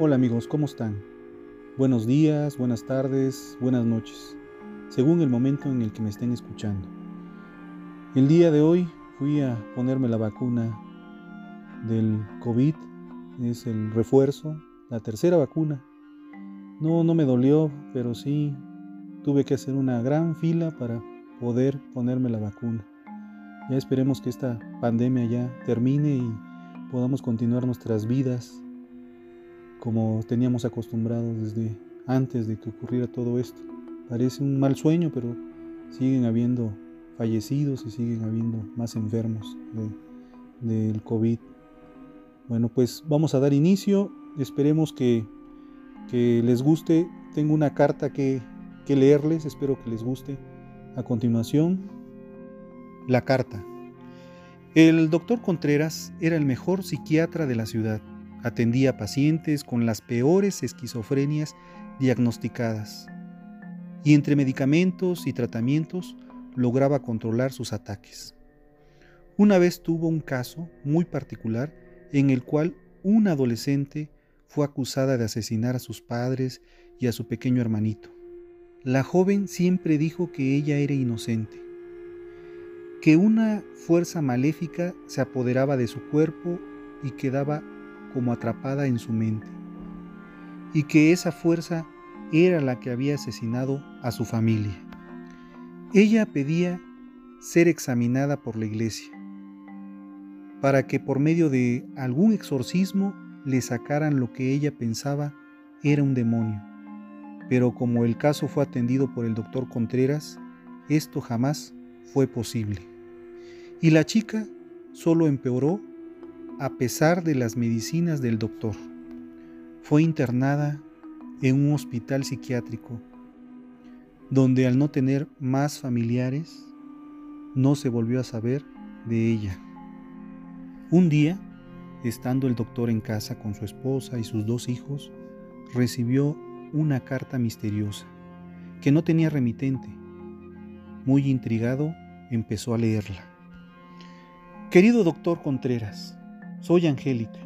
Hola amigos, ¿cómo están? Buenos días, buenas tardes, buenas noches, según el momento en el que me estén escuchando. El día de hoy fui a ponerme la vacuna del COVID, es el refuerzo, la tercera vacuna. No, no me dolió, pero sí tuve que hacer una gran fila para poder ponerme la vacuna. Ya esperemos que esta pandemia ya termine y podamos continuar nuestras vidas como teníamos acostumbrados desde antes de que ocurriera todo esto. Parece un mal sueño, pero siguen habiendo fallecidos y siguen habiendo más enfermos del COVID. Bueno, pues vamos a dar inicio. Esperemos que, les guste. Tengo una carta que, que leerles, espero que les guste. A continuación, la carta. El doctor Contreras era el mejor psiquiatra de la ciudad Atendía pacientes con las peores esquizofrenias diagnosticadas y entre medicamentos y tratamientos lograba controlar sus ataques. Una vez tuvo un caso muy particular en el cual una adolescente fue acusada de asesinar a sus padres y a su pequeño hermanito. La joven siempre dijo que ella era inocente, que una fuerza maléfica se apoderaba de su cuerpo y quedaba como atrapada en su mente, y que esa fuerza era la que había asesinado a su familia. Ella pedía ser examinada por la iglesia, para que por medio de algún exorcismo le sacaran lo que ella pensaba era un demonio. Pero como el caso fue atendido por el doctor Contreras, esto jamás fue posible. Y la chica solo empeoró a pesar de las medicinas del doctor. Fue internada en un hospital psiquiátrico, donde al no tener más familiares, no se volvió a saber de ella. Un día, estando el doctor en casa con su esposa y sus dos hijos, recibió una carta misteriosa que no tenía remitente. Muy intrigado, empezó a leerla. Querido doctor Contreras, soy Angélica,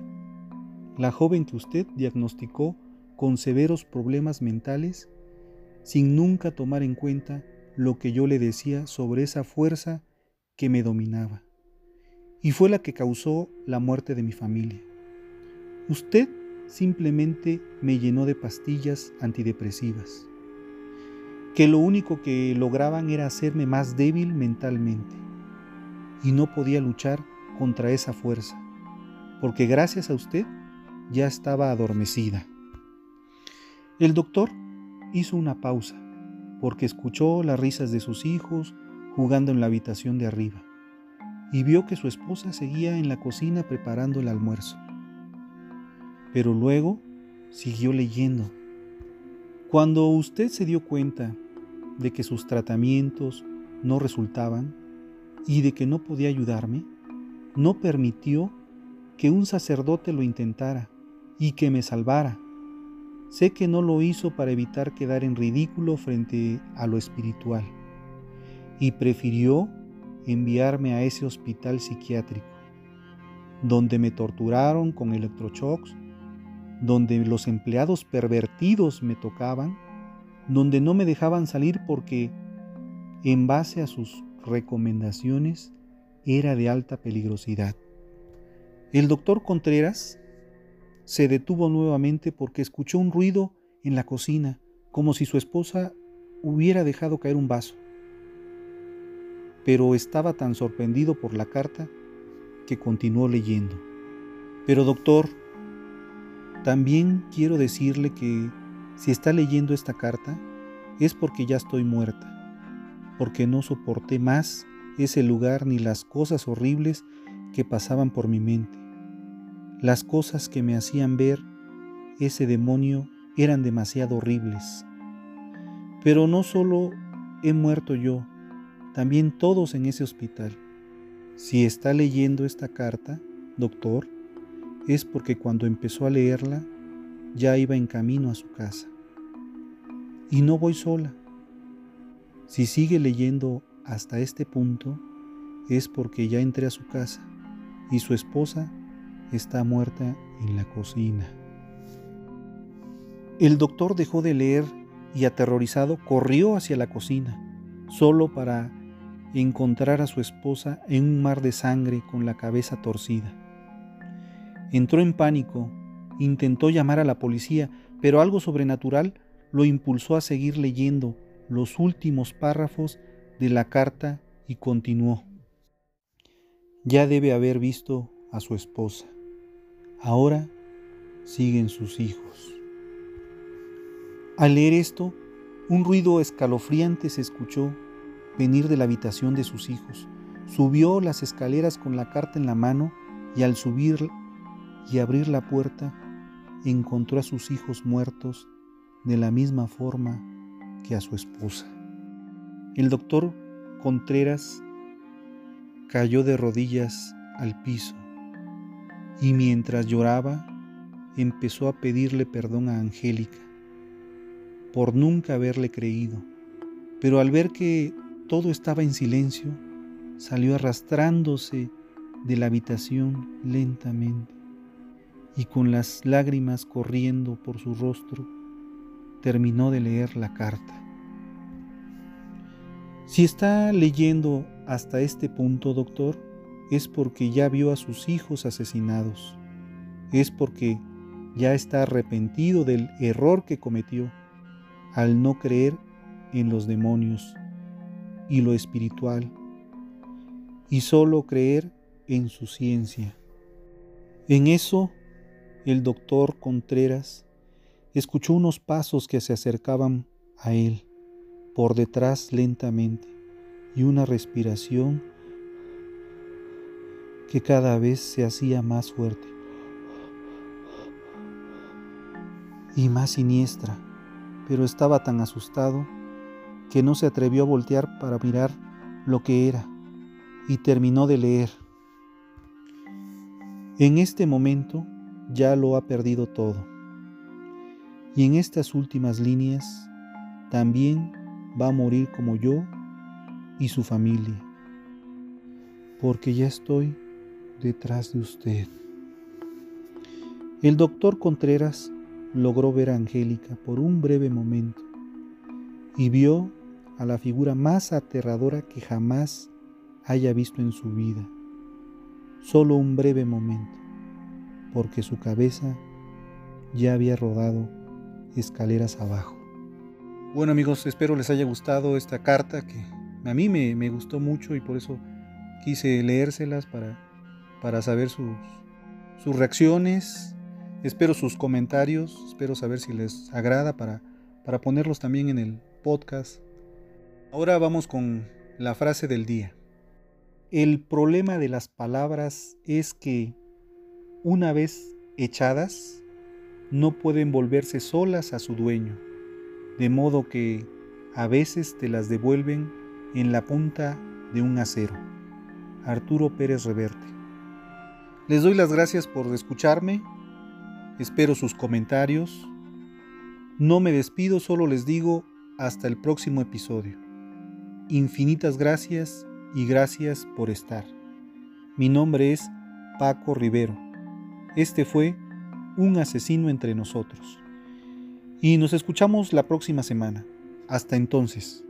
la joven que usted diagnosticó con severos problemas mentales sin nunca tomar en cuenta lo que yo le decía sobre esa fuerza que me dominaba. Y fue la que causó la muerte de mi familia. Usted simplemente me llenó de pastillas antidepresivas, que lo único que lograban era hacerme más débil mentalmente, y no podía luchar contra esa fuerza porque gracias a usted ya estaba adormecida. El doctor hizo una pausa, porque escuchó las risas de sus hijos jugando en la habitación de arriba, y vio que su esposa seguía en la cocina preparando el almuerzo. Pero luego siguió leyendo. Cuando usted se dio cuenta de que sus tratamientos no resultaban y de que no podía ayudarme, no permitió que un sacerdote lo intentara y que me salvara. Sé que no lo hizo para evitar quedar en ridículo frente a lo espiritual y prefirió enviarme a ese hospital psiquiátrico, donde me torturaron con electroshocks, donde los empleados pervertidos me tocaban, donde no me dejaban salir porque, en base a sus recomendaciones, era de alta peligrosidad. El doctor Contreras se detuvo nuevamente porque escuchó un ruido en la cocina, como si su esposa hubiera dejado caer un vaso. Pero estaba tan sorprendido por la carta que continuó leyendo. Pero doctor, también quiero decirle que si está leyendo esta carta es porque ya estoy muerta, porque no soporté más ese lugar ni las cosas horribles que pasaban por mi mente. Las cosas que me hacían ver ese demonio eran demasiado horribles. Pero no solo he muerto yo, también todos en ese hospital. Si está leyendo esta carta, doctor, es porque cuando empezó a leerla ya iba en camino a su casa. Y no voy sola. Si sigue leyendo hasta este punto, es porque ya entré a su casa y su esposa está muerta en la cocina. El doctor dejó de leer y aterrorizado corrió hacia la cocina, solo para encontrar a su esposa en un mar de sangre con la cabeza torcida. Entró en pánico, intentó llamar a la policía, pero algo sobrenatural lo impulsó a seguir leyendo los últimos párrafos de la carta y continuó. Ya debe haber visto a su esposa. Ahora siguen sus hijos. Al leer esto, un ruido escalofriante se escuchó venir de la habitación de sus hijos. Subió las escaleras con la carta en la mano y al subir y abrir la puerta encontró a sus hijos muertos de la misma forma que a su esposa. El doctor Contreras cayó de rodillas al piso y mientras lloraba empezó a pedirle perdón a Angélica por nunca haberle creído, pero al ver que todo estaba en silencio, salió arrastrándose de la habitación lentamente y con las lágrimas corriendo por su rostro, terminó de leer la carta. Si está leyendo hasta este punto, doctor, es porque ya vio a sus hijos asesinados, es porque ya está arrepentido del error que cometió al no creer en los demonios y lo espiritual, y solo creer en su ciencia. En eso, el doctor Contreras escuchó unos pasos que se acercaban a él por detrás lentamente y una respiración que cada vez se hacía más fuerte y más siniestra, pero estaba tan asustado que no se atrevió a voltear para mirar lo que era y terminó de leer. En este momento ya lo ha perdido todo. Y en estas últimas líneas también va a morir como yo y su familia, porque ya estoy detrás de usted. El doctor Contreras logró ver a Angélica por un breve momento y vio a la figura más aterradora que jamás haya visto en su vida. Solo un breve momento, porque su cabeza ya había rodado escaleras abajo. Bueno amigos, espero les haya gustado esta carta que a mí me, me gustó mucho y por eso quise leérselas para, para saber sus, reacciones. Espero sus comentarios, espero saber si les agrada para, para ponerlos también en el podcast Ahora vamos con la frase del día. El problema de las palabras es que una vez echadas, no pueden volverse solas a su dueño, de modo que a veces te las devuelven en la punta de un acero. Arturo Pérez Reverte. Les doy las gracias por escucharme, espero sus comentarios. No me despido, solo les digo hasta el próximo episodio. Infinitas gracias y gracias por estar. Mi nombre es Paco Rivero. Este fue Un asesino entre nosotros. Y nos escuchamos la próxima semana. Hasta entonces.